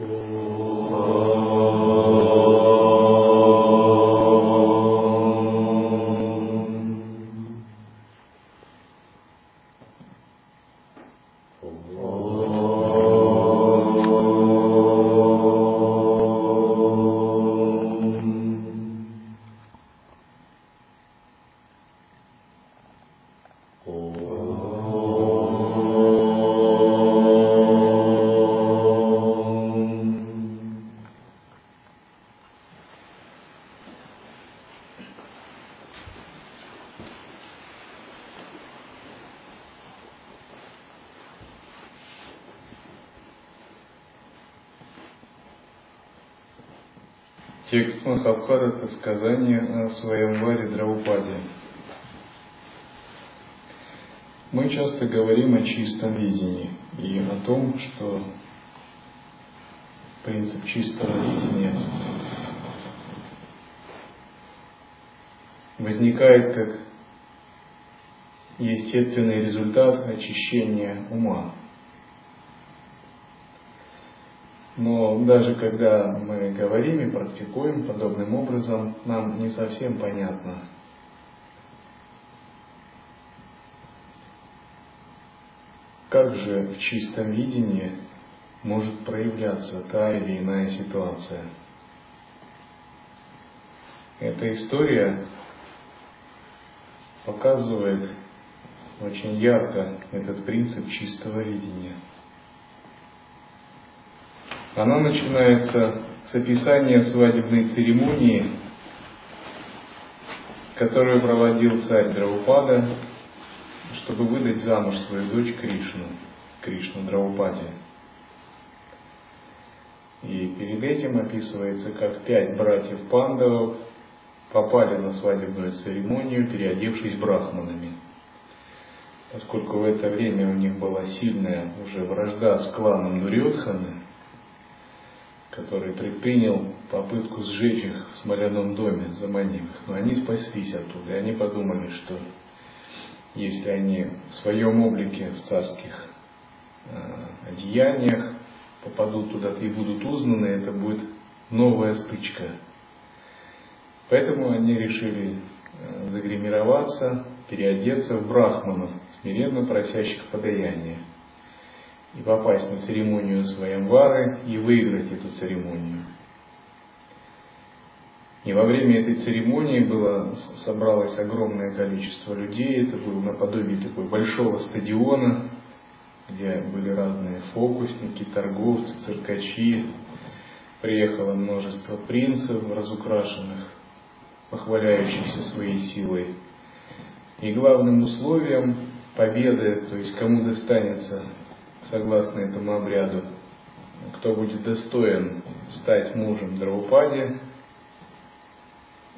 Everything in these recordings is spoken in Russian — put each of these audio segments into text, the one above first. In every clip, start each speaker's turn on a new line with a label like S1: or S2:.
S1: Oh. Текст Махабхарата – сказание о своем варе Драупаде. Мы часто говорим о чистом видении и о том, что принцип чистого видения возникает как естественный результат очищения ума. Но даже когда мы говорим и практикуем подобным образом, нам не совсем понятно, как же в чистом видении может проявляться та или иная ситуация. Эта история показывает очень ярко этот принцип чистого видения – она начинается с описания свадебной церемонии, которую проводил царь Драупада, чтобы выдать замуж свою дочь Кришну, Кришну Драупаде. И перед этим описывается, как пять братьев Пандавов попали на свадебную церемонию, переодевшись брахманами. Поскольку в это время у них была сильная уже вражда с кланом Дурьотханы, который предпринял попытку сжечь их в смоляном доме, заманив их. Но они спаслись оттуда, и они подумали, что если они в своем облике, в царских э, одеяниях попадут туда-то и будут узнаны, это будет новая стычка. Поэтому они решили э, загримироваться, переодеться в брахманов, смиренно просящих подаяния и попасть на церемонию Своямвары и выиграть эту церемонию. И во время этой церемонии было, собралось огромное количество людей, это было наподобие такой большого стадиона, где были разные фокусники, торговцы, циркачи, приехало множество принцев разукрашенных, похваляющихся своей силой. И главным условием победы, то есть кому достанется согласно этому обряду, кто будет достоин стать мужем Драупади,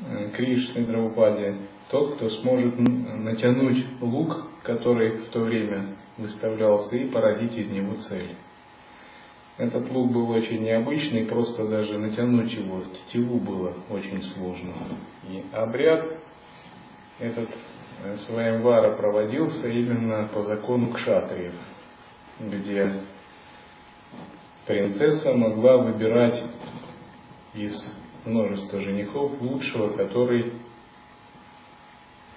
S1: э, Кришны Драупади, тот, кто сможет натянуть лук, который в то время выставлялся, и поразить из него цель. Этот лук был очень необычный, просто даже натянуть его в тетиву было очень сложно. И обряд этот э, Сваямвара проводился именно по закону кшатриев – где принцесса могла выбирать из множества женихов лучшего, который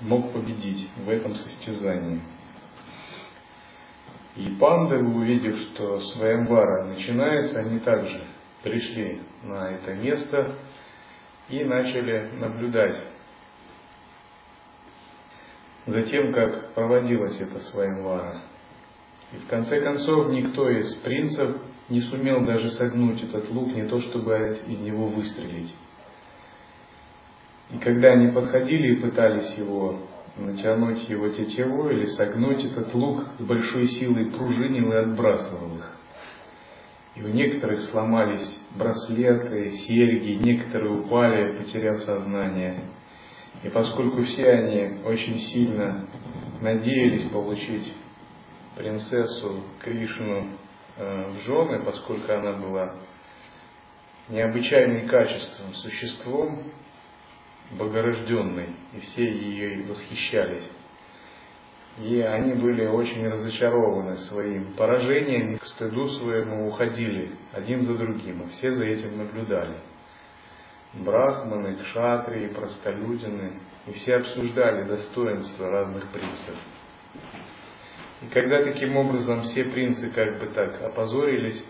S1: мог победить в этом состязании. И пандавы, увидев, что Сваямвара начинается, они также пришли на это место и начали наблюдать за тем, как проводилась эта Сваямвара. И в конце концов никто из принцев не сумел даже согнуть этот лук, не то чтобы из него выстрелить. И когда они подходили и пытались его натянуть его тетиву или согнуть, этот лук с большой силой пружинил и отбрасывал их. И у некоторых сломались браслеты, серьги, некоторые упали, потеряв сознание. И поскольку все они очень сильно надеялись получить принцессу Кришну э, в жены, поскольку она была необычайным качеством, существом богорожденной, и все ее восхищались. И они были очень разочарованы своим поражением, к стыду своему уходили один за другим, и все за этим наблюдали. Брахманы, кшатрии, простолюдины, и все обсуждали достоинства разных принцев. И когда таким образом все принцы как бы так опозорились,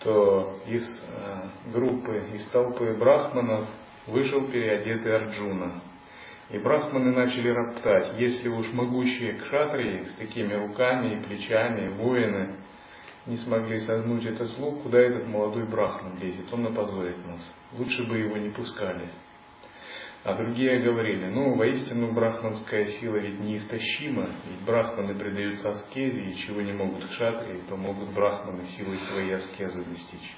S1: то из э, группы, из толпы брахманов вышел переодетый Арджуна. И брахманы начали роптать, если уж могучие кшатрии с такими руками и плечами, воины, не смогли согнуть этот лук, куда этот молодой брахман лезет, он напозорит нас. Лучше бы его не пускали. А другие говорили, ну, воистину брахманская сила ведь неистощима, ведь брахманы предаются аскезе, и чего не могут кшатрии, то могут брахманы силой своей аскезы достичь.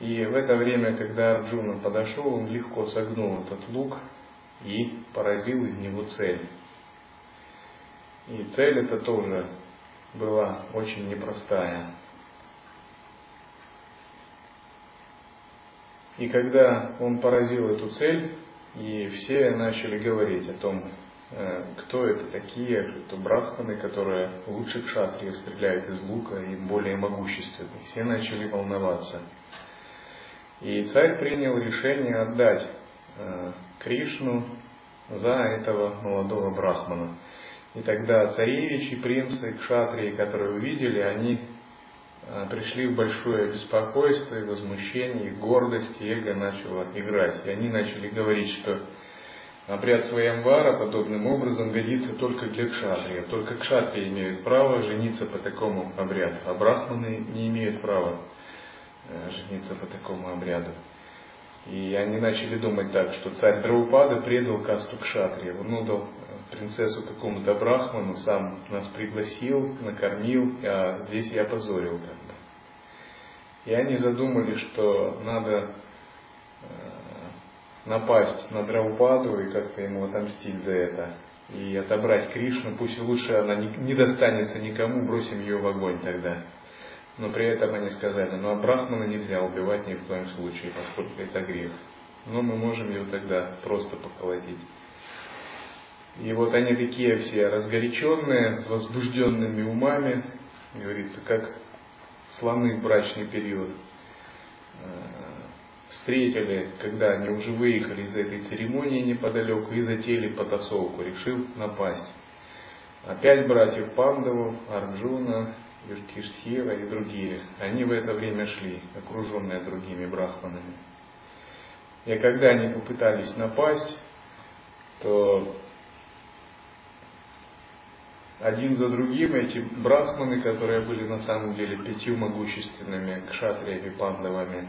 S1: И в это время, когда Арджуна подошел, он легко согнул этот лук и поразил из него цель. И цель эта тоже была очень непростая. И когда он поразил эту цель, и все начали говорить о том, э, кто это такие, это брахманы, которые лучше кшатрии стреляют из лука и более могущественные. Все начали волноваться. И царь принял решение отдать э, Кришну за этого молодого брахмана. И тогда царевичи, принцы, кшатрии, которые увидели, они пришли в большое беспокойство и возмущение, и гордость, и эго начало играть. И они начали говорить, что обряд своямвара подобным образом годится только для кшатрия. Только кшатрии имеют право жениться по такому обряду, а брахманы не имеют права Э, жениться по такому обряду. И они начали думать так, что царь Драупада предал касту кшатри. Он отдал э, принцессу какому-то брахману, сам нас пригласил, накормил, а здесь я позорил как бы. И они задумали, что надо э, напасть на Драупаду и как-то ему отомстить за это. И отобрать Кришну, пусть лучше она не достанется никому, бросим ее в огонь тогда. Но при этом они сказали, ну а Брахмана нельзя убивать ни в коем случае, поскольку это грех. Но мы можем его тогда просто поколотить. И вот они такие все разгоряченные, с возбужденными умами, говорится, как слоны в брачный период, э, встретили, когда они уже выехали из этой церемонии неподалеку и затеяли потасовку, решил напасть. Опять братьев Пандаву, Арджуна, Юштхиштхира и другие, они в это время шли, окруженные другими брахманами. И когда они попытались напасть, то один за другим эти брахманы, которые были на самом деле пятью могущественными кшатриями, пандавами,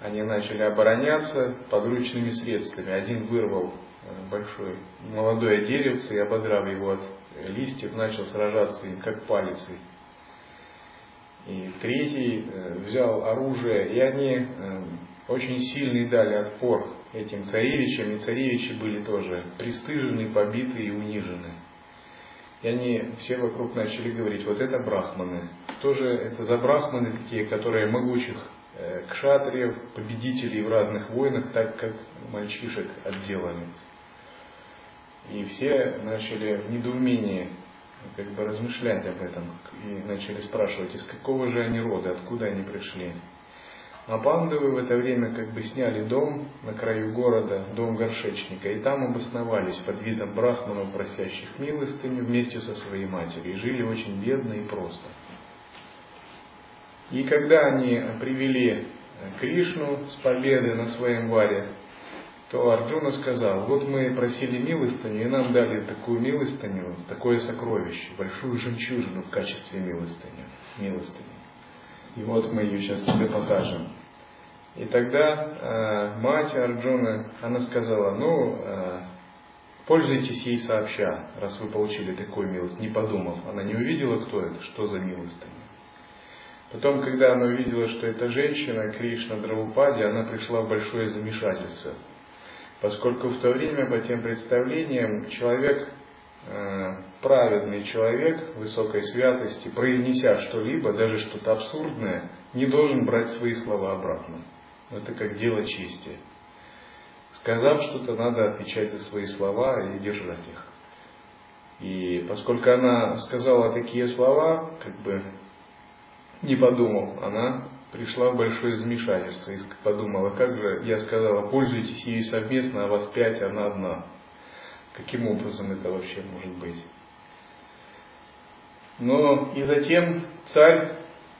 S1: они начали обороняться подручными средствами. Один вырвал э, большой молодое деревце и, ободрав его от листьев, начал сражаться им как палицей. И третий э, взял оружие, и они э, очень сильный дали отпор этим царевичам, и царевичи были тоже пристыжены, побиты и унижены. И они все вокруг начали говорить, вот это брахманы. Кто же это за брахманы такие, которые могучих э, кшатриев, победителей в разных войнах, так как мальчишек отделали. И все начали в недоумении как бы размышлять об этом и начали спрашивать, из какого же они рода, откуда они пришли. А пандавы в это время как бы сняли дом на краю города, дом горшечника, и там обосновались под видом брахманов, просящих милостыню, вместе со своей матерью, и жили очень бедно и просто. И когда они привели Кришну с победы на своем варе, то Арджуна сказал, вот мы просили милостыню, и нам дали такую милостыню, такое сокровище, большую жемчужину в качестве милостыни. милостыни. И вот мы ее сейчас тебе покажем. И тогда э, мать Арджуна, она сказала, ну, э, пользуйтесь ей сообща, раз вы получили такую милость, не подумав. Она не увидела, кто это, что за милостыня. Потом, когда она увидела, что это женщина, Кришна Дравупади, она пришла в большое замешательство поскольку в то время по тем представлениям человек, праведный человек высокой святости, произнеся что-либо, даже что-то абсурдное, не должен брать свои слова обратно. Это как дело чести. Сказав что-то, надо отвечать за свои слова и держать их. И поскольку она сказала такие слова, как бы не подумав, она пришла в большое замешательство и подумала, как же, я сказала, пользуйтесь ей совместно, а вас пять, она одна. Каким образом это вообще может быть? Но и затем царь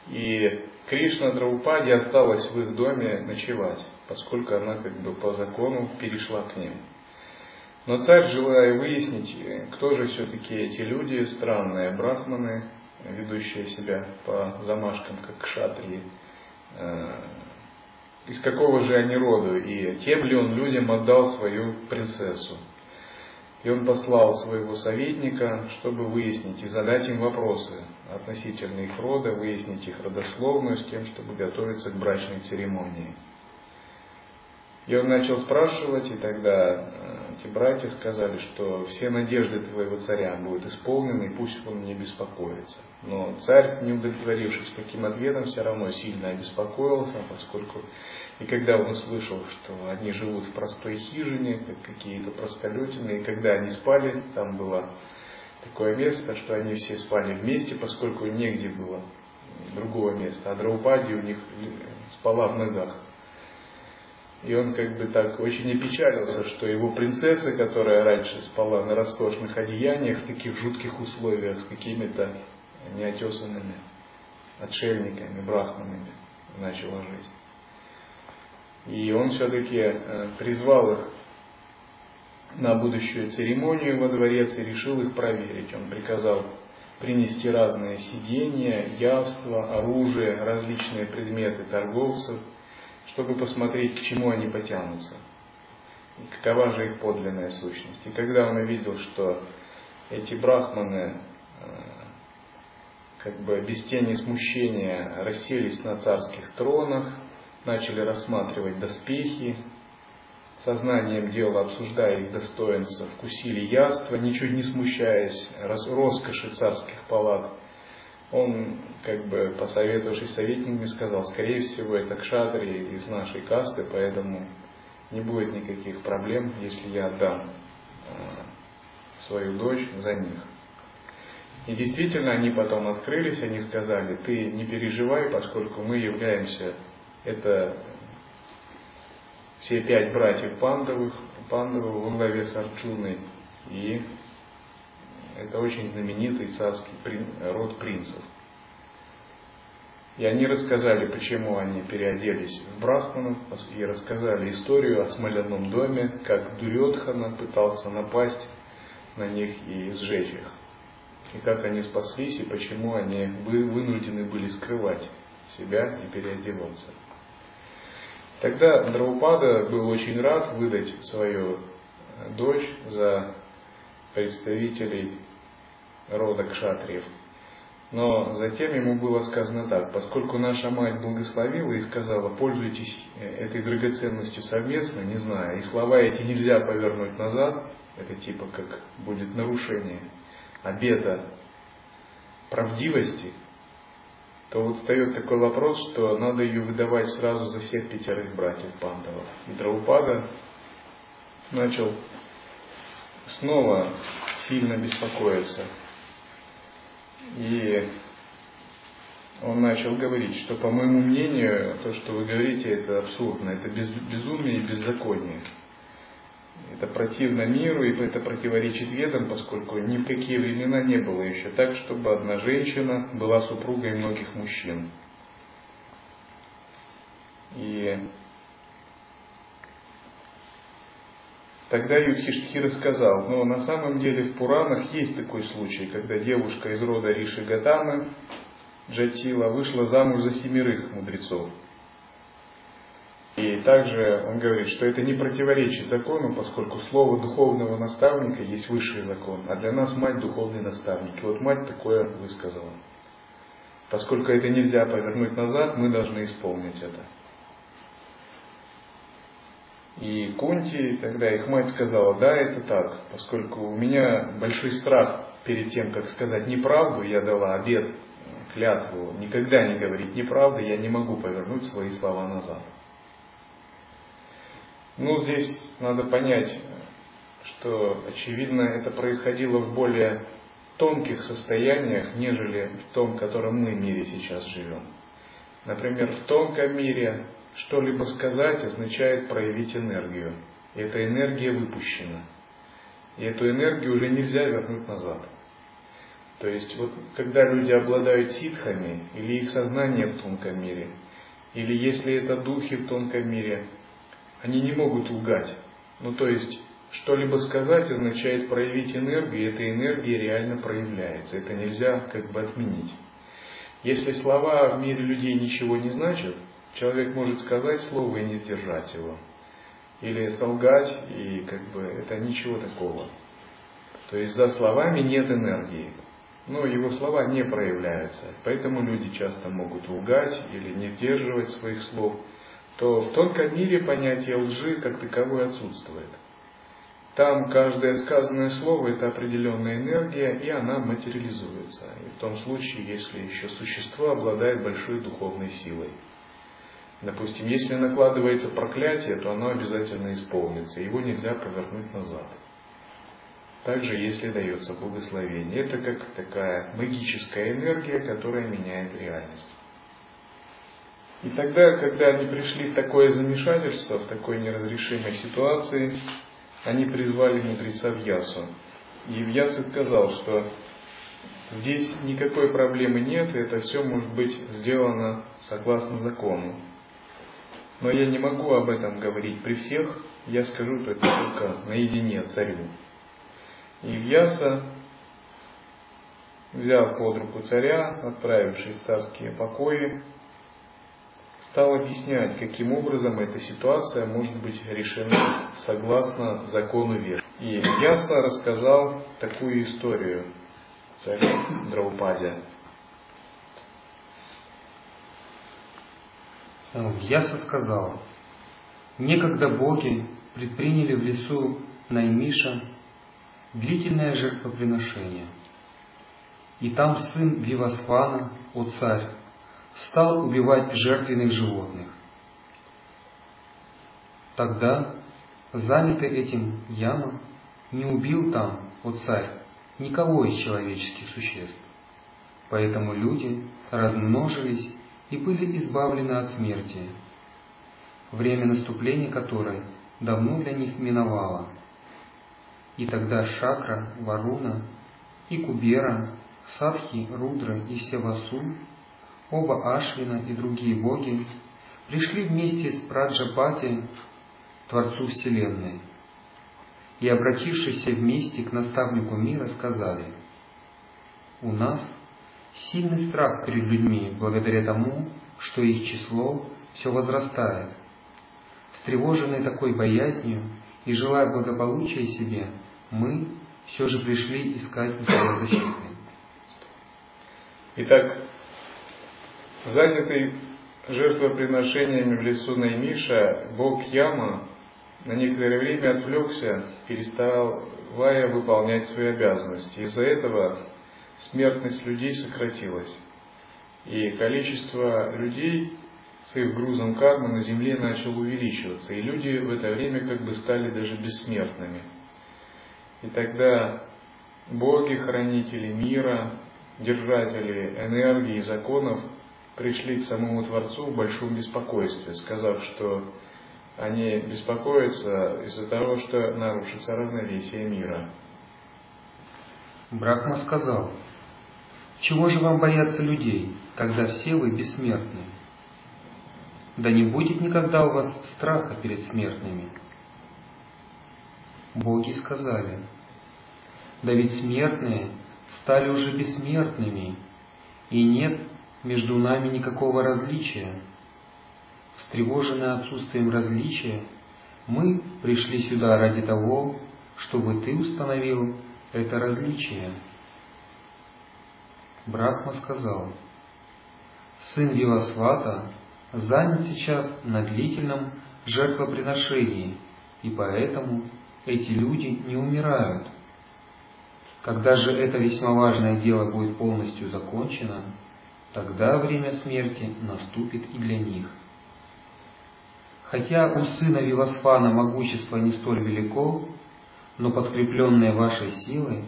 S1: и Кришна Драупади осталась в их доме ночевать, поскольку она как бы по закону перешла к ним. Но царь, желая выяснить, кто же все-таки эти люди, странные брахманы, ведущие себя по замашкам, как кшатрии, э, из какого же они роду, и тем ли он людям отдал свою принцессу. И он послал своего советника, чтобы выяснить и задать им вопросы относительно их рода, выяснить их родословную с тем, чтобы готовиться к брачной церемонии. И он начал спрашивать, и тогда э, эти братья сказали, что все надежды твоего царя будут исполнены, и пусть он не беспокоится. Но царь, не удовлетворившись таким ответом, все равно сильно обеспокоился, поскольку и когда он услышал, что они живут в простой хижине, как какие-то простолюдины, и когда они спали, там было такое место, что они все спали вместе, поскольку негде было другого места, а Драупади у них спала в ногах. И он как бы так очень опечалился, что его принцесса, которая раньше спала на роскошных одеяниях, в таких жутких условиях, с какими-то неотесанными отшельниками, брахманами, начала жить. И он все-таки э, призвал их на будущую церемонию во дворец и решил их проверить. Он приказал принести разные сидения, явства, оружие, различные предметы торговцев – чтобы посмотреть, к чему они потянутся, и какова же их подлинная сущность. И когда он увидел, что эти брахманы э, как бы без тени смущения расселись на царских тронах, начали рассматривать доспехи, сознанием дела, обсуждая их достоинства, вкусили яства, ничуть не смущаясь роскоши царских палат – он, как бы посоветовавшись советниками, сказал, скорее всего, это кшатри из нашей касты, поэтому не будет никаких проблем, если я отдам э, свою дочь за них. И действительно, они потом открылись, они сказали, ты не переживай, поскольку мы являемся, это все пять братьев Пандовых, Пандовых во главе с Арчуной, и это очень знаменитый царский род принцев. И они рассказали, почему они переоделись в брахманов, и рассказали историю о смоляном доме, как Дурьотхана пытался напасть на них и сжечь их. И как они спаслись, и почему они вынуждены были скрывать себя и переодеваться. Тогда Драупада был очень рад выдать свою дочь за представителей рода кшатриев. Но затем ему было сказано так, поскольку наша мать благословила и сказала, пользуйтесь э, этой драгоценностью совместно, не знаю, и слова эти нельзя повернуть назад, это типа как будет нарушение обета правдивости, то вот встает такой вопрос, что надо ее выдавать сразу за всех пятерых братьев Пандавов. И Драупада начал снова сильно беспокоиться. И он начал говорить, что, по моему мнению, то, что вы говорите, это абсурдно, это без, безумие и беззаконие. Это противно миру, и это противоречит ведам, поскольку ни в какие времена не было еще так, чтобы одна женщина была супругой многих мужчин. И Тогда Юдхиштхира сказал, но на самом деле в Пуранах есть такой случай, когда девушка из рода Риши Гатамы, Джатила, вышла замуж за семерых мудрецов. И также он говорит, что это не противоречит закону, поскольку слово духовного наставника есть высший закон, а для нас мать духовный наставник. И вот мать такое высказала. Поскольку это нельзя повернуть назад, мы должны исполнить это. И Кунти, тогда их мать сказала, да, это так, поскольку у меня большой страх перед тем, как сказать неправду, я дала обед, клятву, никогда не говорить неправду, я не могу повернуть свои слова назад. Ну, здесь надо понять, что, очевидно, это происходило в более тонких состояниях, нежели в том, в котором мы мире сейчас живем. Например, в тонком мире что-либо сказать означает проявить энергию. И эта энергия выпущена. И эту энергию уже нельзя вернуть назад. То есть, вот, когда люди обладают ситхами, или их сознание в тонком мире, или если это духи в тонком мире, они не могут лгать. Ну, то есть, что-либо сказать означает проявить энергию, и эта энергия реально проявляется. Это нельзя как бы отменить. Если слова в мире людей ничего не значат, человек может сказать слово и не сдержать его. Или солгать, и как бы это ничего такого. То есть за словами нет энергии. Но его слова не проявляются. Поэтому люди часто могут лгать или не сдерживать своих слов. То в тонком мире понятие лжи как таковой отсутствует. Там каждое сказанное слово – это определенная энергия, и она материализуется. И в том случае, если еще существо обладает большой духовной силой. Допустим, если накладывается проклятие, то оно обязательно исполнится, его нельзя повернуть назад. Также, если дается благословение, это как такая магическая энергия, которая меняет реальность. И тогда, когда они пришли в такое замешательство, в такой неразрешимой ситуации, они призвали мудреца Вьясу. И Вьяс сказал, что здесь никакой проблемы нет, и это все может быть сделано согласно закону. Но я не могу об этом говорить при всех, я скажу только, только наедине царю. И Вьяса, взяв под руку царя, отправившись в царские покои, стал объяснять, каким образом эта ситуация может быть решена согласно закону веры. И Яса рассказал такую историю царю Драупаде.
S2: Яса сказал, некогда боги предприняли в лесу Наймиша длительное жертвоприношение. И там сын Вивасвана, о царь, стал убивать жертвенных животных. Тогда, занятый этим Яма, не убил там, о царь, никого из человеческих существ. Поэтому люди размножились и были избавлены от смерти, время наступления которой давно для них миновало. И тогда Шакра, Варуна и Кубера, Садхи, Рудра и Севасу оба Ашвина и другие боги пришли вместе с Праджапати, Творцу Вселенной, и, обратившись вместе к наставнику мира, сказали, «У нас сильный страх перед людьми благодаря тому, что их число все возрастает. Встревоженные такой боязнью и желая благополучия себе, мы все же пришли искать тебя защиты».
S1: Итак, Занятый жертвоприношениями в лесу Наймиша, бог Яма на некоторое время отвлекся, переставая выполнять свои обязанности. Из-за этого смертность людей сократилась. И количество людей с их грузом кармы на земле начало увеличиваться. И люди в это время как бы стали даже бессмертными. И тогда боги, хранители мира, держатели энергии и законов пришли к самому Творцу в большом беспокойстве, сказав, что они беспокоятся из-за того, что нарушится равновесие мира.
S2: Брахма сказал, «Чего же вам бояться людей, когда все вы бессмертны? Да не будет никогда у вас страха перед смертными». Боги сказали, «Да ведь смертные стали уже бессмертными, и нет между нами никакого различия. Встревоженные отсутствием различия, мы пришли сюда ради того, чтобы ты установил это различие. Брахма сказал, сын Вивасвата занят сейчас на длительном жертвоприношении, и поэтому эти люди не умирают. Когда же это весьма важное дело будет полностью закончено, тогда время смерти наступит и для них. Хотя у сына Вивасфана могущество не столь велико, но подкрепленное вашей силой,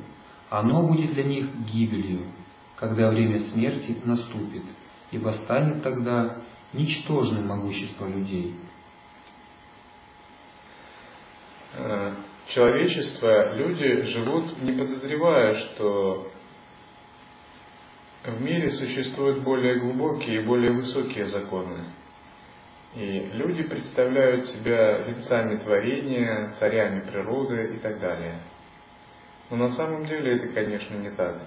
S2: оно будет для них гибелью, когда время смерти наступит, ибо станет тогда ничтожным могущество людей.
S1: Э, человечество, люди живут, не подозревая, что в мире существуют более глубокие и более высокие законы. И люди представляют себя лицами творения, царями природы и так далее. Но на самом деле это, конечно, не так.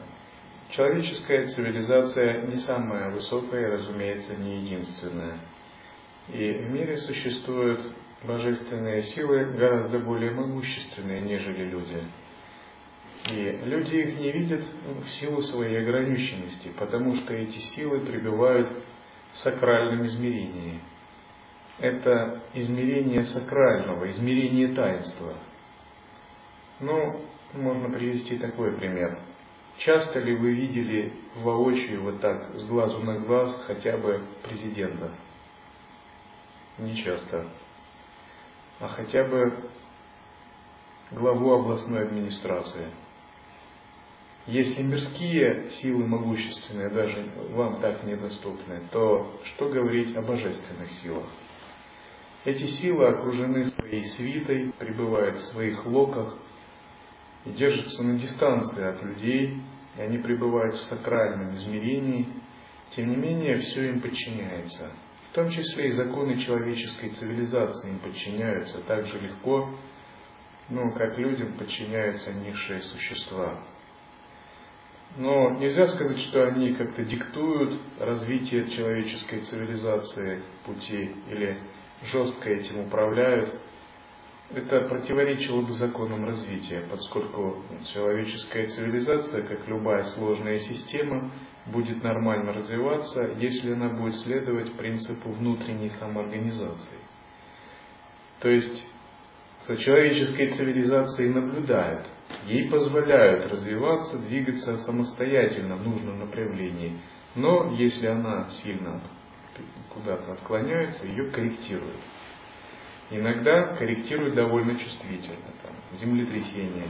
S1: Человеческая цивилизация не самая высокая, разумеется, не единственная. И в мире существуют божественные силы гораздо более могущественные, нежели люди. И люди их не видят в силу своей ограниченности, потому что эти силы пребывают в сакральном измерении. Это измерение сакрального, измерение таинства. Ну, можно привести такой пример. Часто ли вы видели воочию вот так, с глазу на глаз, хотя бы президента? Не часто. А хотя бы главу областной администрации – если мирские силы могущественные даже вам так недоступны, то что говорить о божественных силах? Эти силы окружены своей свитой, пребывают в своих локах и держатся на дистанции от людей, и они пребывают в сакральном измерении, тем не менее все им подчиняется. В том числе и законы человеческой цивилизации им подчиняются так же легко, ну, как людям подчиняются низшие существа. Но нельзя сказать, что они как-то диктуют развитие человеческой цивилизации пути или жестко этим управляют. Это противоречило бы законам развития, поскольку человеческая цивилизация, как любая сложная система, будет нормально развиваться, если она будет следовать принципу внутренней самоорганизации. То есть за человеческой цивилизацией наблюдают, ей позволяют развиваться, двигаться самостоятельно в нужном направлении. Но если она сильно куда-то отклоняется, ее корректируют. Иногда корректируют довольно чувствительно. Там, землетрясение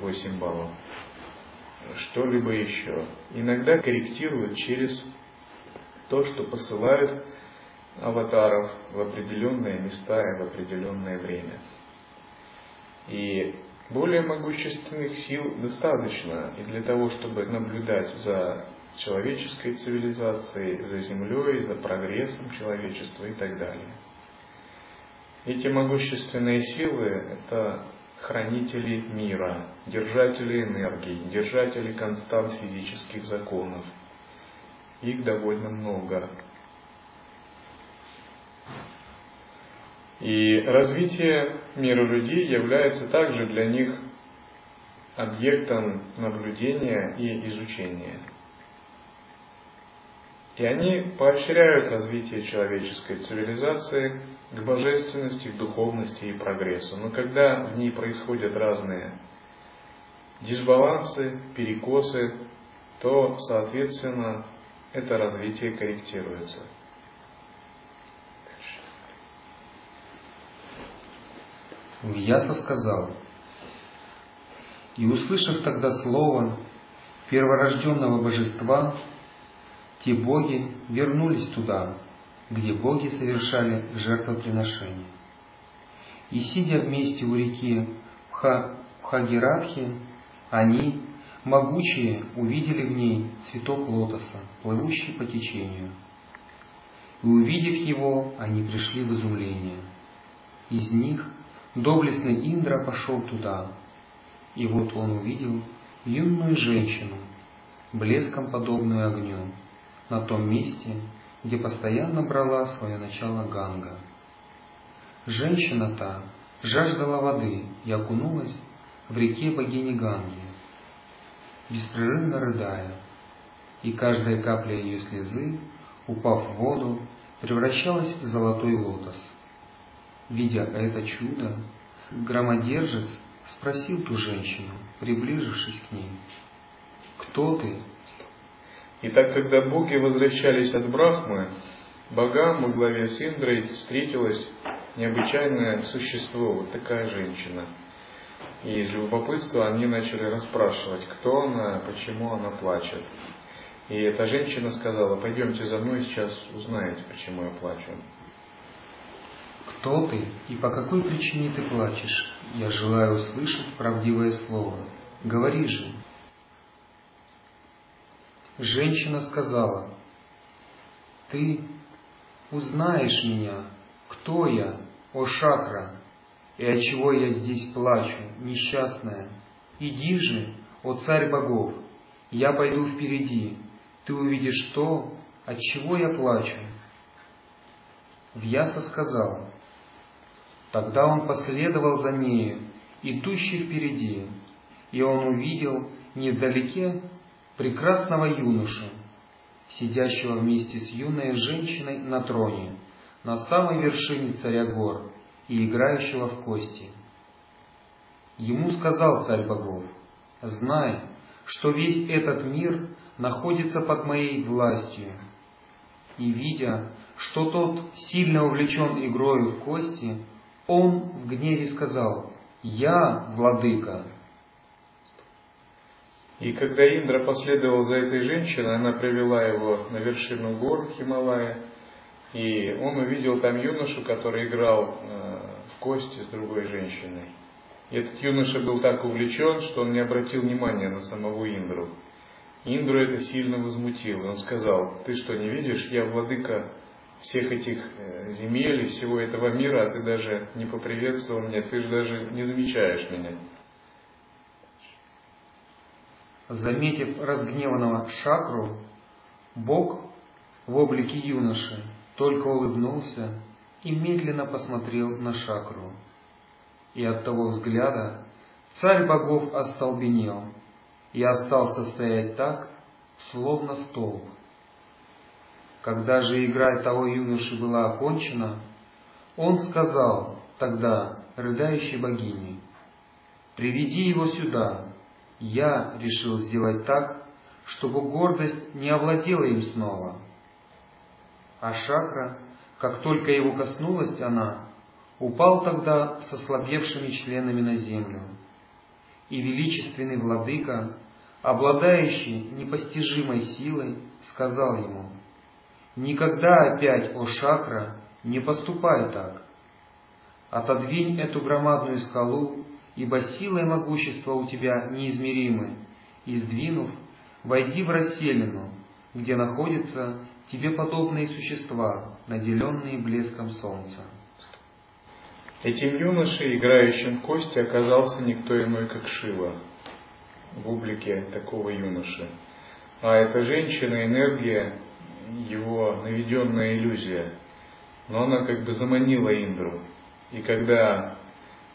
S1: 8 баллов, что-либо еще. Иногда корректируют через то, что посылают аватаров в определенные места и в определенное время. И более могущественных сил достаточно и для того, чтобы наблюдать за человеческой цивилизацией, за Землей, за прогрессом человечества и так далее. Эти могущественные силы – это хранители мира, держатели энергии, держатели констант физических законов. Их довольно много. И развитие мира людей является также для них объектом наблюдения и изучения. И они поощряют развитие человеческой цивилизации к божественности, к духовности и прогрессу. Но когда в ней происходят разные дисбалансы, перекосы, то, соответственно, это развитие корректируется –
S2: Вьяса сказал, «И услышав тогда слово перворожденного божества, те боги вернулись туда, где боги совершали жертвоприношения. И сидя вместе у реки Пха, Пхагиратхи, они, могучие, увидели в ней цветок лотоса, плывущий по течению. И увидев его, они пришли в изумление. Из них доблестный Индра пошел туда, и вот он увидел юную женщину, блеском подобную огню, на том месте, где постоянно брала свое начало Ганга. Женщина та жаждала воды и окунулась в реке богини Ганги, беспрерывно рыдая, и каждая капля ее слезы, упав в воду, превращалась в золотой лотос – Видя это чудо, громодержец спросил ту женщину, приближившись к ней, «Кто ты?»
S1: И так, когда боги возвращались от Брахмы, богам во главе с Индрой встретилось необычайное существо, вот такая женщина. И из любопытства они начали расспрашивать, кто она, почему она плачет. И эта женщина сказала, пойдемте за мной, сейчас узнаете, почему я плачу.
S2: Кто ты и по какой причине ты плачешь? Я желаю услышать правдивое слово. Говори же. Женщина сказала, ты узнаешь меня, кто я, о Шакра, и от чего я здесь плачу, несчастная. Иди же, о царь богов, я пойду впереди, ты увидишь то, от чего я плачу. Вьяса сказал, тогда он последовал за нею, идущий впереди, и он увидел невдалеке прекрасного юношу, сидящего вместе с юной женщиной на троне, на самой вершине царя гор и играющего в кости. Ему сказал царь богов, «Знай, что весь этот мир находится под моей властью». И видя, что тот сильно увлечен игрою в кости, он в гневе сказал, «Я, владыка,
S1: и когда Индра последовал за этой женщиной, она привела его на вершину гор Хималая, и он увидел там юношу, который играл э, в кости с другой женщиной. И этот юноша был так увлечен, что он не обратил внимания на самого Индру. Индру это сильно возмутило. Он сказал, ты что, не видишь, я владыка всех этих э, земель и всего этого мира, а ты даже не поприветствовал меня, ты же даже не замечаешь меня.
S2: Заметив разгневанного Шакру, Бог в облике юноши только улыбнулся и медленно посмотрел на Шакру. И от того взгляда царь богов остолбенел и остался стоять так, словно столб. Когда же игра того юноши была окончена, он сказал тогда рыдающей богине, «Приведи его сюда, я решил сделать так, чтобы гордость не овладела им снова. А Шакра, как только его коснулась она, упал тогда со слабевшими членами на землю. И величественный владыка, обладающий непостижимой силой, сказал ему, «Никогда опять, о Шакра, не поступай так. Отодвинь эту громадную скалу ибо сила и могущество у тебя неизмеримы, и сдвинув, войди в расселину, где находятся тебе подобные существа, наделенные блеском солнца.
S1: Этим юношей, играющим в кости, оказался никто иной, как Шива, в облике такого юноши. А эта женщина, энергия, его наведенная иллюзия, но она как бы заманила Индру. И когда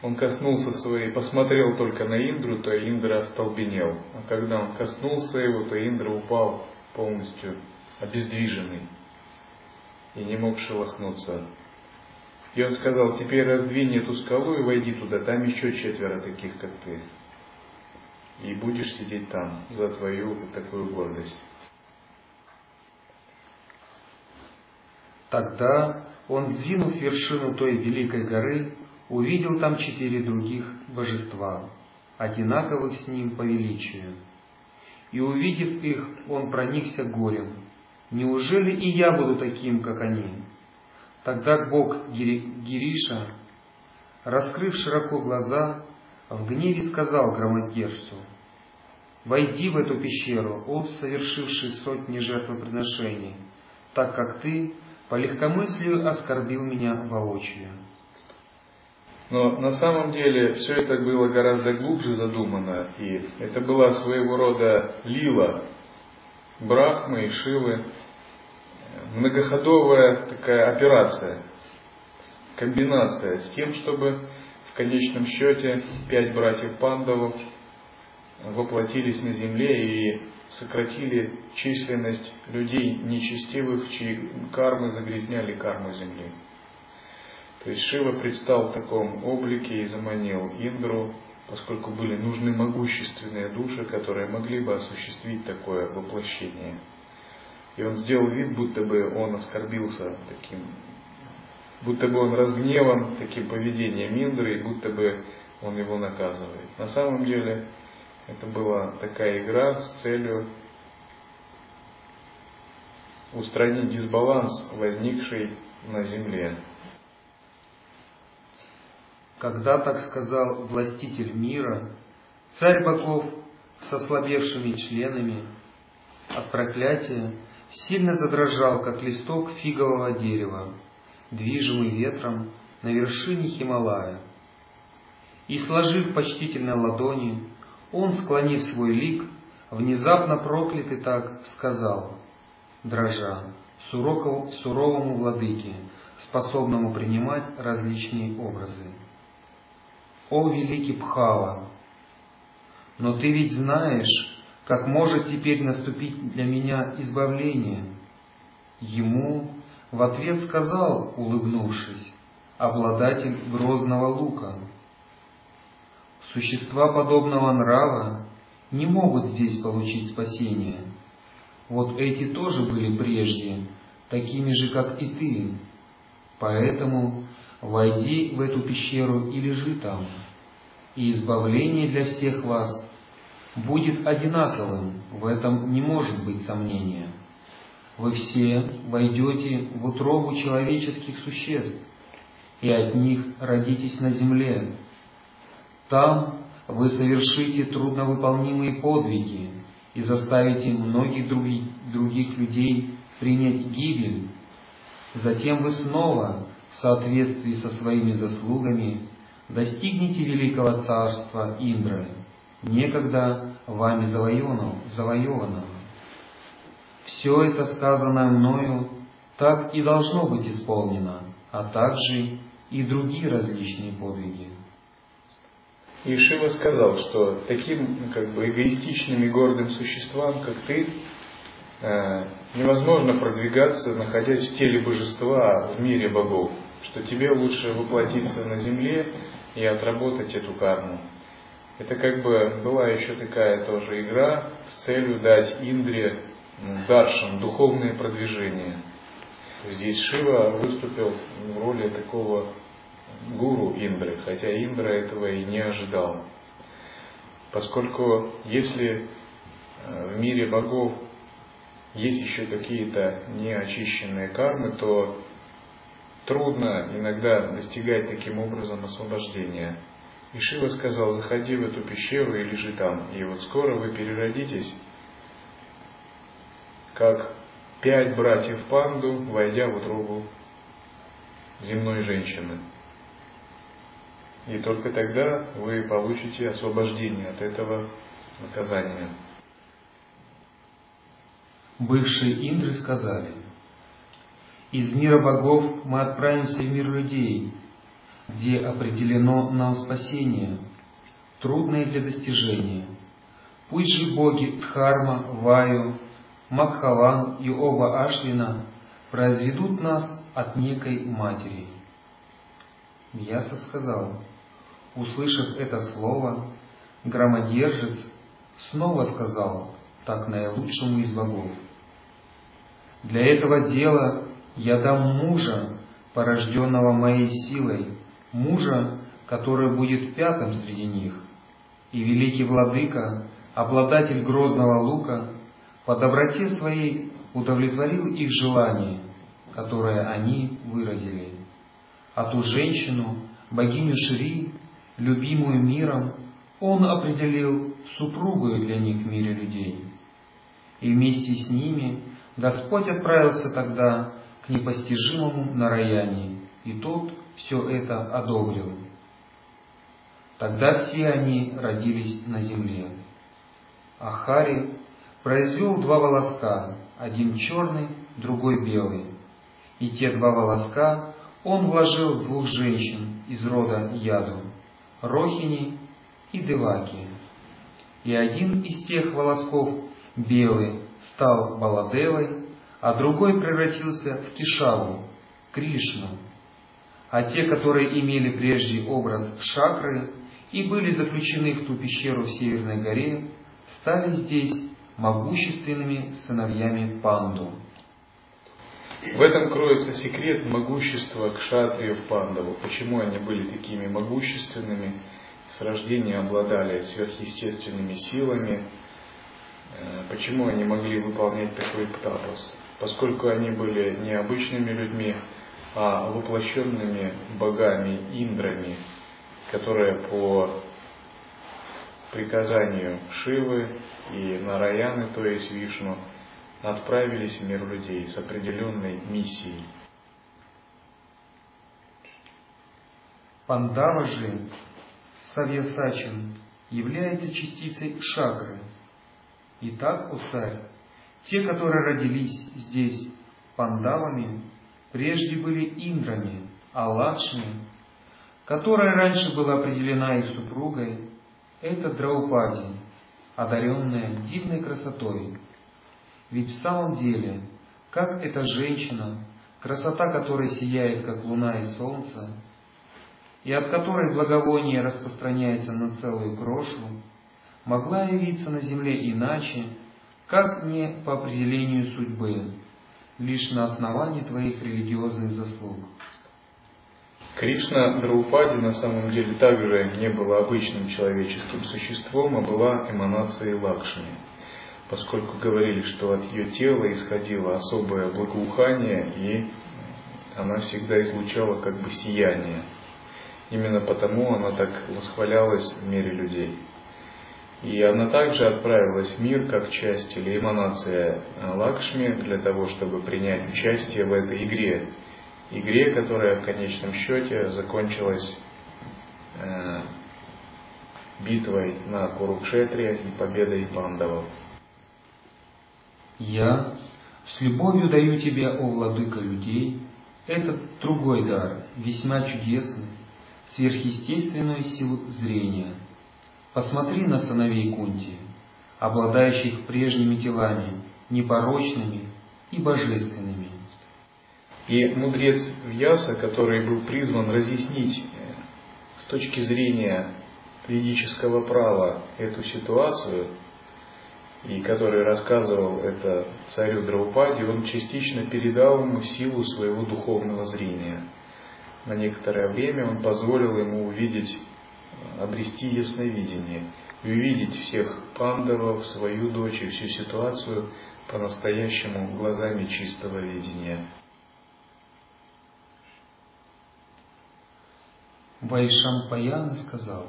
S1: он коснулся своей, посмотрел только на Индру, то Индра остолбенел. А когда он коснулся его, то Индра упал полностью обездвиженный и не мог шелохнуться. И он сказал, теперь раздвинь эту скалу и войди туда, там еще четверо таких, как ты. И будешь сидеть там за твою такую гордость.
S2: Тогда он, сдвинув вершину той великой горы, увидел там четыре других божества, одинаковых с ним по величию. И увидев их, он проникся горем. Неужели и я буду таким, как они? Тогда Бог Гириша, раскрыв широко глаза, в гневе сказал громодержцу, «Войди в эту пещеру, о совершивший сотни жертвоприношений, так как ты по легкомыслию оскорбил меня воочию».
S1: Но на самом деле все это было гораздо глубже задумано, и это была своего рода лила Брахмы и Шивы, многоходовая такая операция, комбинация с тем, чтобы в конечном счете пять братьев Пандавов воплотились на земле и сократили численность людей нечестивых, чьи кармы загрязняли карму земли. То есть Шива предстал в таком облике и заманил Индру, поскольку были нужны могущественные души, которые могли бы осуществить такое воплощение. И он сделал вид, будто бы он оскорбился таким, будто бы он разгневан таким поведением Индры, и будто бы он его наказывает. На самом деле это была такая игра с целью устранить дисбаланс, возникший на земле.
S2: Когда так сказал властитель мира, царь богов с ослабевшими членами от проклятия сильно задрожал, как листок фигового дерева, движимый ветром на вершине Хималая. И, сложив почтительно ладони, он, склонив свой лик, внезапно проклятый так сказал, дрожа, суровому владыке, способному принимать различные образы. «О, великий Пхава! Но ты ведь знаешь, как может теперь наступить для меня избавление?» Ему в ответ сказал, улыбнувшись, обладатель грозного лука. Существа подобного нрава не могут здесь получить спасение. Вот эти тоже были прежде, такими же, как и ты. Поэтому войди в эту пещеру и лежи там, и избавление для всех вас будет одинаковым, в этом не может быть сомнения. Вы все войдете в утробу человеческих существ, и от них родитесь на земле. Там вы совершите трудновыполнимые подвиги и заставите многих других, людей принять гибель. Затем вы снова, в соответствии со своими заслугами, достигнете великого царства Индры, некогда вами завоеванного. Все это сказанное мною так и должно быть исполнено, а также и другие различные подвиги.
S1: И Шива сказал, что таким как бы эгоистичным и гордым существам, как ты, э, невозможно продвигаться, находясь в теле божества в мире богов, что тебе лучше воплотиться на земле и отработать эту карму. Это как бы была еще такая тоже игра с целью дать Индре даршам духовное продвижение. Здесь Шива выступил в роли такого гуру Индры, хотя Индра этого и не ожидал. Поскольку если э, в мире богов есть еще какие-то неочищенные кармы, то трудно иногда достигать таким образом освобождения. И Шива сказал, заходи в эту пещеру и лежи там, и вот скоро вы переродитесь, как пять братьев Панду, войдя в утробу земной женщины. И только тогда вы получите освобождение от этого наказания.
S2: Бывшие Индры сказали, из мира богов мы отправимся в мир людей, где определено нам спасение, трудное для достижения. Пусть же боги Дхарма, Ваю, Макхаван и оба Ашвина произведут нас от некой матери. Вьяса сказал, Услышав это слово, громодержец снова сказал, так наилучшему из богов, «Для этого дела я дам мужа, порожденного моей силой, мужа, который будет пятым среди них, и великий владыка, обладатель грозного лука, по доброте своей удовлетворил их желание, которое они выразили. А ту женщину, богиню Шри, любимую миром, он определил супругую для них в мире людей. И вместе с ними Господь отправился тогда к непостижимому Нараяне, и тот все это одобрил. Тогда все они родились на земле. Ахари произвел два волоска, один черный, другой белый. И те два волоска он вложил в двух женщин из рода Яду, Рохини и Деваки. И один из тех волосков, белый, стал Баладевой, а другой превратился в Кишаву, Кришну. А те, которые имели прежде образ шакры и были заключены в ту пещеру в Северной горе, стали здесь могущественными сыновьями Панду.
S1: В этом кроется секрет могущества кшатриев пандаву. Почему они были такими могущественными с рождения обладали сверхъестественными силами. Э, почему они могли выполнять такой тапос? Поскольку они были не обычными людьми, а воплощенными богами, индрами, которые по приказанию Шивы и Нараяны, то есть Вишну, отправились в мир людей с определенной миссией.
S2: Пандава же, Савьясачин, является частицей шакры. Итак, о царь, те, которые родились здесь пандавами, прежде были индрами, а Лакшми, которая раньше была определена их супругой, это Драупади, одаренная дивной красотой. Ведь в самом деле, как эта женщина, красота которой сияет, как луна и солнце, и от которой благовоние распространяется на целую крошу, могла явиться на земле иначе, как не по определению судьбы, лишь на основании твоих религиозных заслуг.
S1: Кришна Драупади на самом деле также не была обычным человеческим существом, а была эманацией Лакшми, поскольку говорили, что от ее тела исходило особое благоухание, и она всегда излучала как бы сияние. Именно потому она так восхвалялась в мире людей. И она также отправилась в мир как часть или эманация Лакшми для того, чтобы принять участие в этой игре, игре, которая в конечном счете закончилась э, битвой на Курукшетре и победой пандавов.
S2: Я с любовью даю тебе, о владыка людей, этот другой дар, весьма чудесный, сверхъестественную силу зрения. Посмотри на сыновей Кунти, обладающих прежними телами, непорочными и божественными,
S1: и мудрец Вьяса, который был призван разъяснить э, с точки зрения ведического права эту ситуацию, и который рассказывал это царю Драупаде, он частично передал ему силу своего духовного зрения. На некоторое время он позволил ему увидеть, обрести ясновидение и увидеть всех пандавов, свою дочь и всю ситуацию по-настоящему глазами чистого видения.
S2: Вайшампаяна сказал,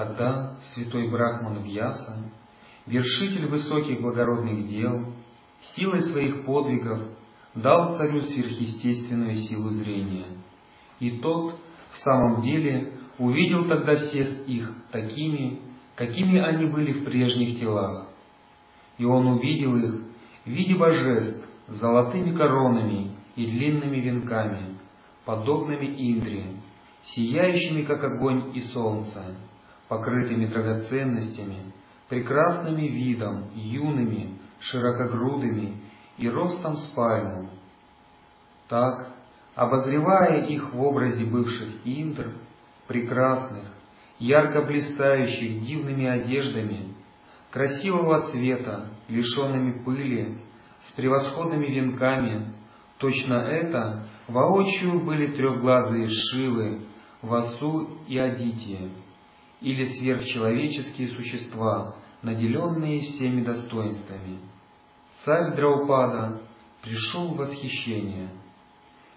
S2: Тогда святой Брахман Вьяса, вершитель высоких благородных дел, силой своих подвигов дал царю сверхъестественную силу зрения. И тот в самом деле увидел тогда всех их такими, какими они были в прежних телах. И он увидел их в виде божеств с золотыми коронами и длинными венками, подобными Индре, сияющими, как огонь и солнце, покрытыми драгоценностями, прекрасными видом, юными, широкогрудыми и ростом с пальму. Так, обозревая их в образе бывших Индр, прекрасных, ярко блистающих дивными одеждами, красивого цвета, лишенными пыли, с превосходными венками, точно это Воочию были трехглазые Шивы, Васу и Адития, или сверхчеловеческие существа, наделенные всеми достоинствами. Царь Драупада пришел в восхищение,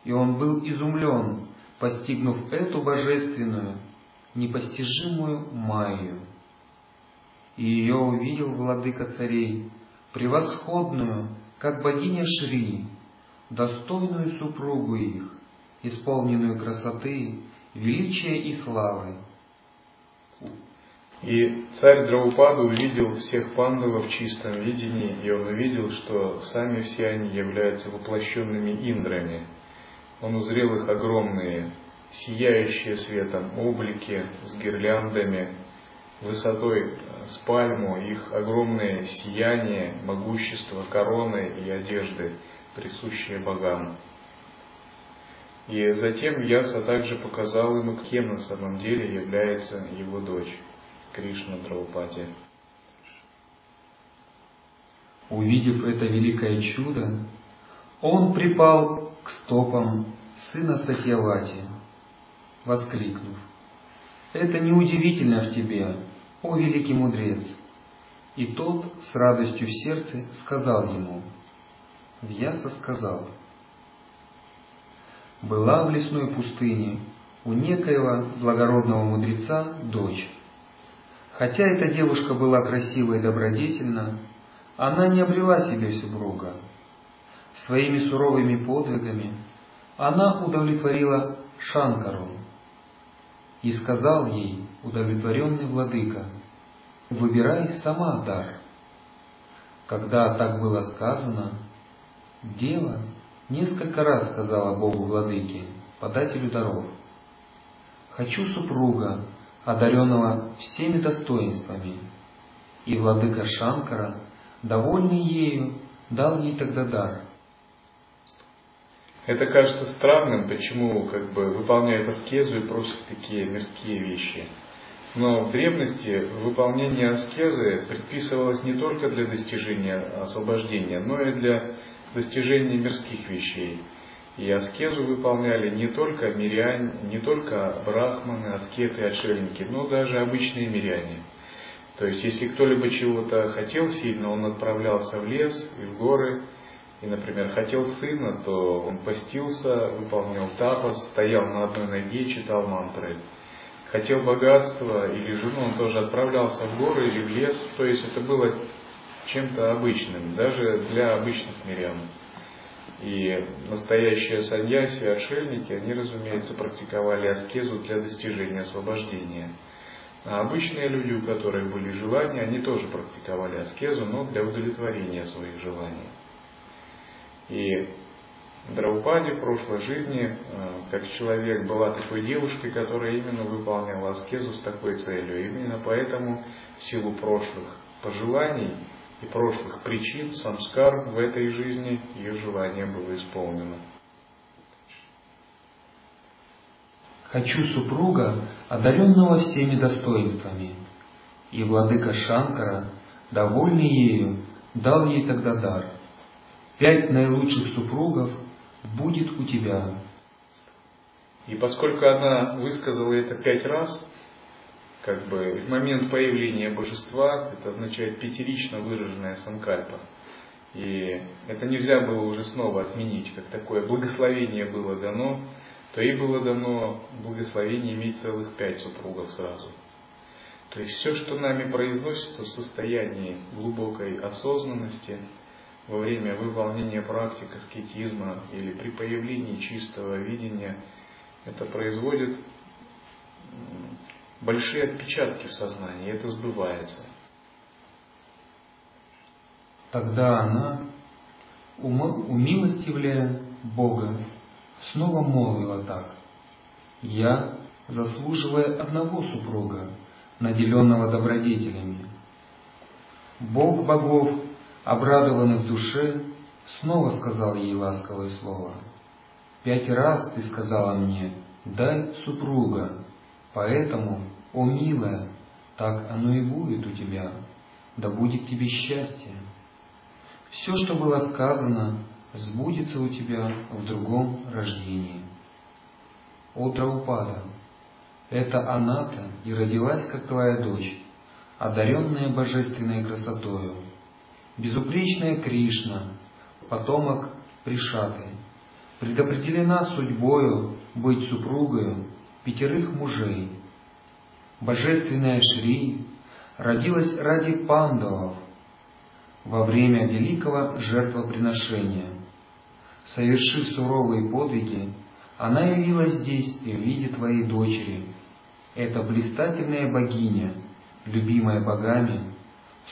S2: и он был изумлен, постигнув эту божественную, непостижимую Майю. И ее увидел владыка царей, превосходную, как богиня Шри, достойную супругу их, исполненную красоты, величия и славы.
S1: И царь Драупада увидел всех пандавов в чистом видении, и он увидел, что сами все они являются воплощенными индрами. Он узрел их огромные, сияющие светом облики с гирляндами, высотой с пальму, их огромное сияние, могущество, короны и одежды – присущее богам. И затем Яса также показал ему, кем на самом деле является его дочь, Кришна Драупади.
S2: Увидев это великое чудо, он припал к стопам сына Сатьявати, воскликнув, это неудивительно в тебе, о великий мудрец. И тот с радостью в сердце сказал ему, Вьяса сказал, была в лесной пустыне у некоего благородного мудреца дочь. Хотя эта девушка была красива и добродетельна, она не обрела себе супруга. Своими суровыми подвигами она удовлетворила Шанкару и сказал ей удовлетворенный владыка, «Выбирай сама дар». Когда так было сказано, дева несколько раз сказала Богу владыке, подателю даров, «Хочу супруга, одаренного всеми достоинствами». И владыка Шанкара, довольный ею, дал ей тогда дар –
S1: это кажется странным, почему как бы выполняют аскезу и просят такие мирские вещи. Но в древности выполнение аскезы предписывалось не только для достижения освобождения, но и для достижения мирских вещей. И аскезу выполняли не только миряне, не только брахманы, аскеты, отшельники, но даже обычные миряне. То есть, если кто-либо чего-то хотел сильно, он отправлялся в лес и в горы, и, например, хотел сына, то он постился, выполнял тапос, стоял на одной ноге, читал мантры. Хотел богатства или жену, он тоже отправлялся в горы или в лес. То есть это было чем-то обычным, даже для обычных мирян. И настоящие саньяси, отшельники, они, разумеется, практиковали аскезу для достижения освобождения. А обычные люди, у которых были желания, они тоже практиковали аскезу, но для удовлетворения своих желаний. И Драупади в прошлой жизни, э, как человек, была такой девушкой, которая именно выполняла аскезу с такой целью. Именно поэтому, в силу прошлых пожеланий и прошлых причин, самскар в этой жизни, ее желание было исполнено.
S2: Хочу супруга, одаренного всеми достоинствами. И владыка Шанкара, довольный ею, дал ей тогда дар – пять наилучших супругов будет у тебя.
S1: И поскольку она высказала это пять раз, как бы в момент появления божества, это означает пятерично выраженная санкальпа. И это нельзя было уже снова отменить, как такое благословение было дано, то и было дано благословение иметь целых пять супругов сразу. То есть все, что нами произносится в состоянии глубокой осознанности, во время выполнения практик аскетизма или при появлении чистого видения, это производит большие отпечатки в сознании, и это сбывается.
S2: Тогда она, умилостивляя Бога, снова молвила так. Я, заслуживая одного супруга, наделенного добродетелями, Бог богов Обрадованный в душе, снова сказал ей ласковое слово. «Пять раз ты сказала мне, дай супруга, поэтому, о милая, так оно и будет у тебя, да будет тебе счастье. Все, что было сказано, сбудется у тебя в другом рождении. О Драупада, это она-то и родилась, как твоя дочь, одаренная божественной красотою, безупречная Кришна, потомок Пришаты, предопределена судьбою быть супругою пятерых мужей. Божественная Шри родилась ради пандавов во время великого жертвоприношения. Совершив суровые подвиги, она явилась здесь в виде твоей дочери. Эта блистательная богиня, любимая богами,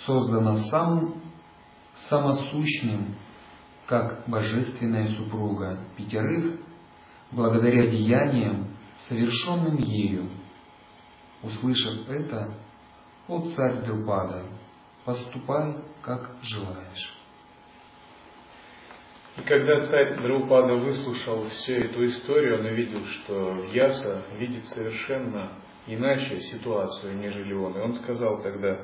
S2: создана самым самосущным, как божественная супруга пятерых, благодаря деяниям, совершенным ею. Услышав это, о царь Друпада, поступай, как желаешь.
S1: И когда царь Драупада выслушал всю эту историю, он увидел, что Яса видит совершенно иначе ситуацию, нежели он. И он сказал тогда,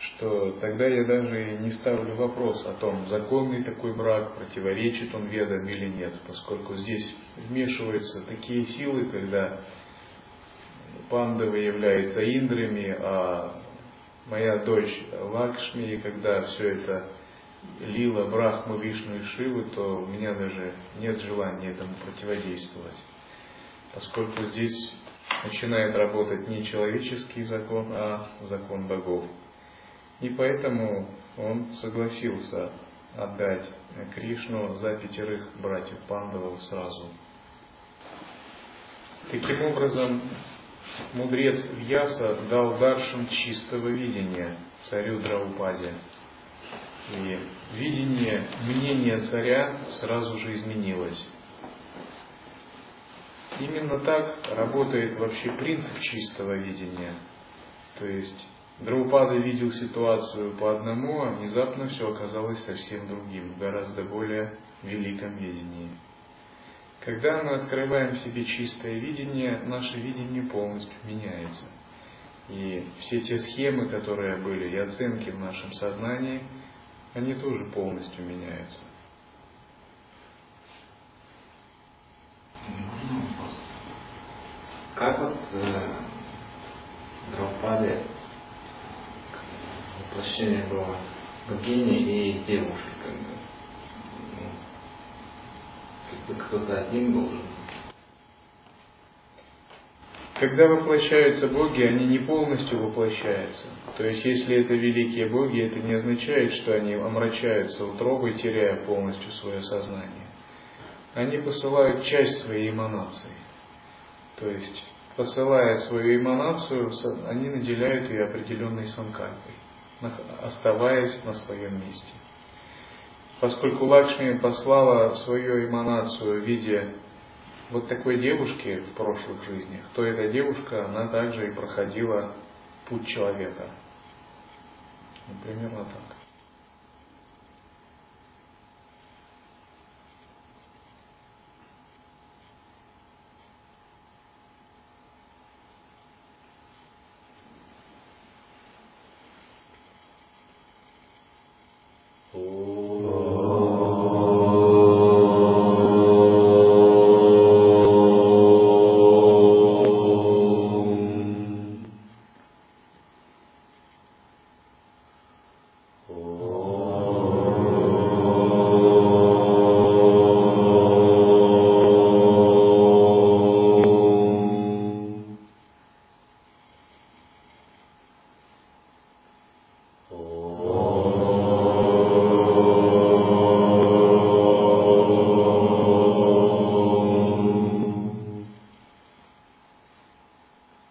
S1: что тогда я даже не ставлю вопрос о том, законный такой брак, противоречит он ведам или нет, поскольку здесь вмешиваются такие силы, когда пандавы являются индрами, а моя дочь Лакшми, и когда все это лила Брахму, Вишну и Шивы, то у меня даже нет желания этому противодействовать. Поскольку здесь начинает работать не человеческий закон, а закон богов. И поэтому он согласился отдать Кришну за пятерых братьев Пандавов сразу. Таким образом, мудрец Вьяса дал даршам чистого видения царю Драупаде. И видение, мнение царя сразу же изменилось. Именно так работает вообще принцип чистого видения. То есть Драупада видел ситуацию по одному, а внезапно все оказалось совсем другим, гораздо более великом видении. Когда мы открываем в себе чистое видение, наше видение полностью меняется. И все те схемы, которые были, и оценки в нашем сознании, они тоже полностью меняются.
S3: Как вот э, Драупаде воплощение было богини и девушки, как бы кто-то один должен.
S1: Когда воплощаются боги, они не полностью воплощаются. То есть, если это великие боги, это не означает, что они омрачаются утробой, теряя полностью свое сознание. Они посылают часть своей эманации. То есть, посылая свою эманацию, они наделяют ее определенной санкальпой оставаясь на своем месте. Поскольку Лакшми послала свою эманацию в виде вот такой девушки в прошлых жизнях, то эта девушка, она также и проходила путь человека. Ну, примерно так.